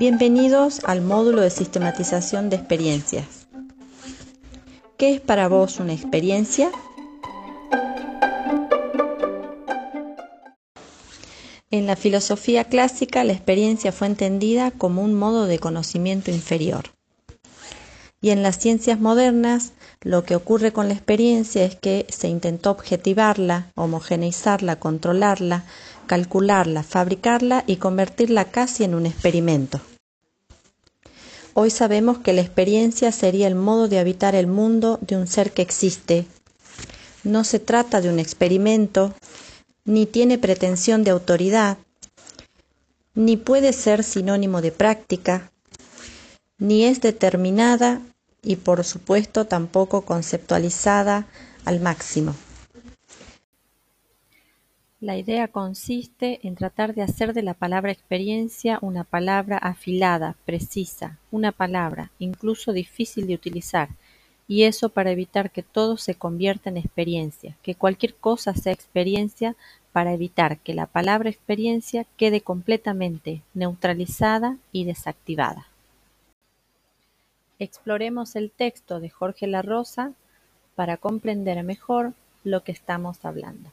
Bienvenidos al módulo de sistematización de experiencias. ¿Qué es para vos una experiencia? En la filosofía clásica, la experiencia fue entendida como un modo de conocimiento inferior. Y en las ciencias modernas, lo que ocurre con la experiencia es que se intentó objetivarla, homogeneizarla, controlarla, calcularla, fabricarla y convertirla casi en un experimento. Hoy sabemos que la experiencia sería el modo de habitar el mundo de un ser que existe. No se trata de un experimento, ni tiene pretensión de autoridad, ni puede ser sinónimo de práctica, ni es determinada y por supuesto tampoco conceptualizada al máximo. La idea consiste en tratar de hacer de la palabra experiencia una palabra afilada, precisa, una palabra incluso difícil de utilizar, y eso para evitar que todo se convierta en experiencia, que cualquier cosa sea experiencia para evitar que la palabra experiencia quede completamente neutralizada y desactivada. Exploremos el texto de Jorge La Rosa para comprender mejor lo que estamos hablando.